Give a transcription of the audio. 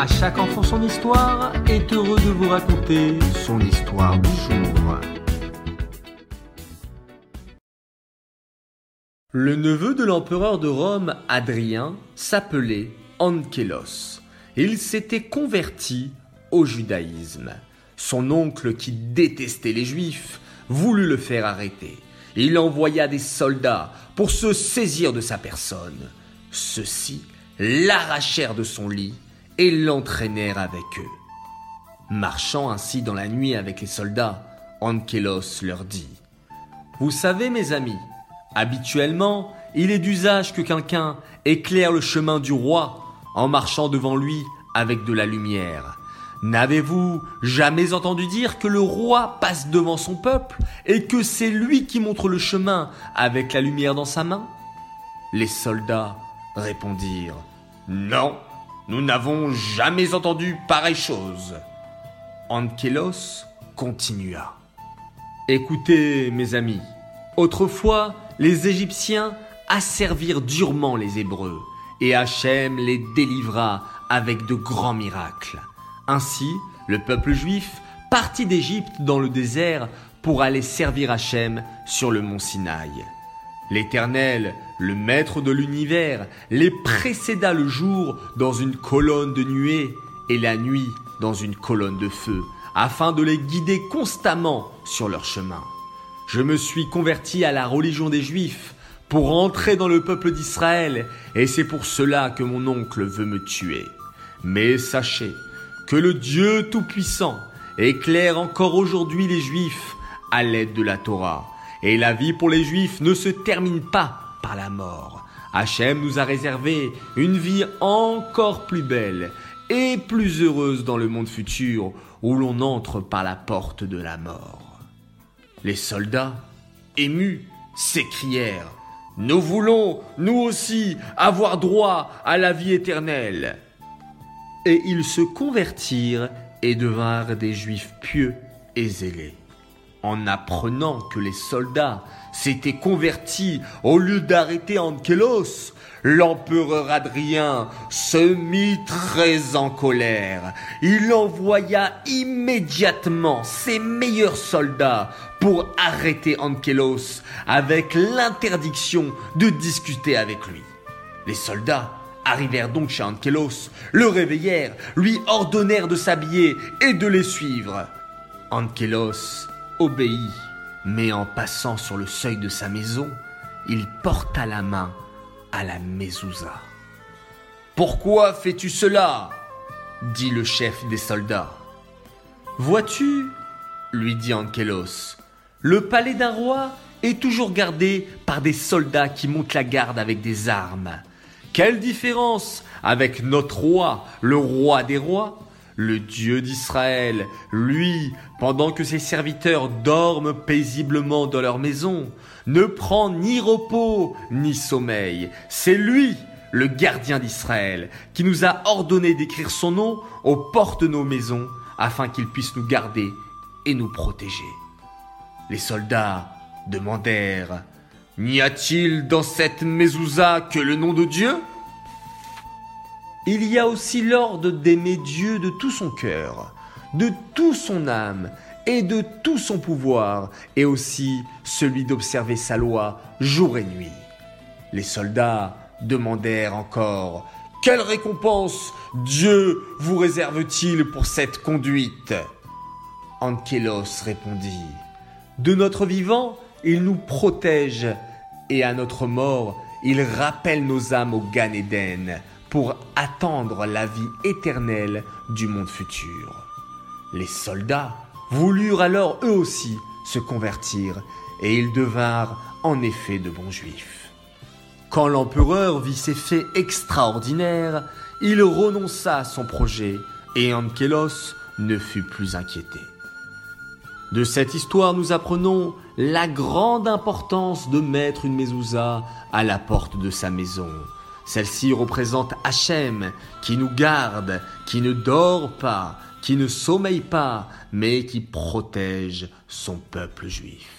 À chaque enfant son histoire est heureux de vous raconter son histoire du jour. Le neveu de l'empereur de Rome, Adrien, s'appelait Ankelos. Il s'était converti au judaïsme. Son oncle, qui détestait les juifs, voulut le faire arrêter. Il envoya des soldats pour se saisir de sa personne. Ceux-ci l'arrachèrent de son lit et l'entraînèrent avec eux. Marchant ainsi dans la nuit avec les soldats, Ankelos leur dit Vous savez, mes amis, habituellement, il est d'usage que quelqu'un éclaire le chemin du roi en marchant devant lui avec de la lumière. N'avez-vous jamais entendu dire que le roi passe devant son peuple et que c'est lui qui montre le chemin avec la lumière dans sa main? Les soldats répondirent Non, nous n'avons jamais entendu pareille chose. Ankelos continua. Écoutez, mes amis, autrefois, les Égyptiens asservirent durement les Hébreux, et Hachem les délivra avec de grands miracles. Ainsi, le peuple juif partit d'Égypte dans le désert pour aller servir Hachem sur le mont Sinaï. L'Éternel, le Maître de l'univers, les précéda le jour dans une colonne de nuée et la nuit dans une colonne de feu, afin de les guider constamment sur leur chemin. Je me suis converti à la religion des Juifs pour entrer dans le peuple d'Israël, et c'est pour cela que mon oncle veut me tuer. Mais sachez que le Dieu Tout-Puissant éclaire encore aujourd'hui les Juifs à l'aide de la Torah et la vie pour les Juifs ne se termine pas par la mort. Hachem nous a réservé une vie encore plus belle et plus heureuse dans le monde futur où l'on entre par la porte de la mort. Les soldats, émus, s'écrièrent ⁇ Nous voulons, nous aussi, avoir droit à la vie éternelle !⁇ Et ils se convertirent et devinrent des Juifs pieux et zélés en apprenant que les soldats s'étaient convertis au lieu d'arrêter Ankelos, l'empereur Adrien se mit très en colère. Il envoya immédiatement ses meilleurs soldats pour arrêter Ankelos avec l'interdiction de discuter avec lui. Les soldats arrivèrent donc chez Ankelos, le réveillèrent, lui ordonnèrent de s'habiller et de les suivre. Ankelos obéit, mais en passant sur le seuil de sa maison, il porta la main à la mezouza. Pourquoi fais-tu cela? dit le chef des soldats. Vois-tu, lui dit Ankelos, le palais d'un roi est toujours gardé par des soldats qui montent la garde avec des armes. Quelle différence avec notre roi, le roi des rois? Le Dieu d'Israël, lui, pendant que ses serviteurs dorment paisiblement dans leur maison, ne prend ni repos ni sommeil. C'est lui, le gardien d'Israël, qui nous a ordonné d'écrire son nom aux portes de nos maisons, afin qu'il puisse nous garder et nous protéger. Les soldats demandèrent N'y a-t-il dans cette mezouza que le nom de Dieu? Il y a aussi l'ordre d'aimer Dieu de tout son cœur, de toute son âme et de tout son pouvoir, et aussi celui d'observer sa loi jour et nuit. Les soldats demandèrent encore Quelle récompense Dieu vous réserve-t-il pour cette conduite? Ankelos répondit De notre vivant, il nous protège, et à notre mort, il rappelle nos âmes au Gan Eden pour attendre la vie éternelle du monde futur. Les soldats voulurent alors eux aussi se convertir, et ils devinrent en effet de bons juifs. Quand l'empereur vit ces faits extraordinaires, il renonça à son projet, et Ankelos ne fut plus inquiété. De cette histoire, nous apprenons la grande importance de mettre une mezouza à la porte de sa maison, celle-ci représente Hachem, qui nous garde, qui ne dort pas, qui ne sommeille pas, mais qui protège son peuple juif.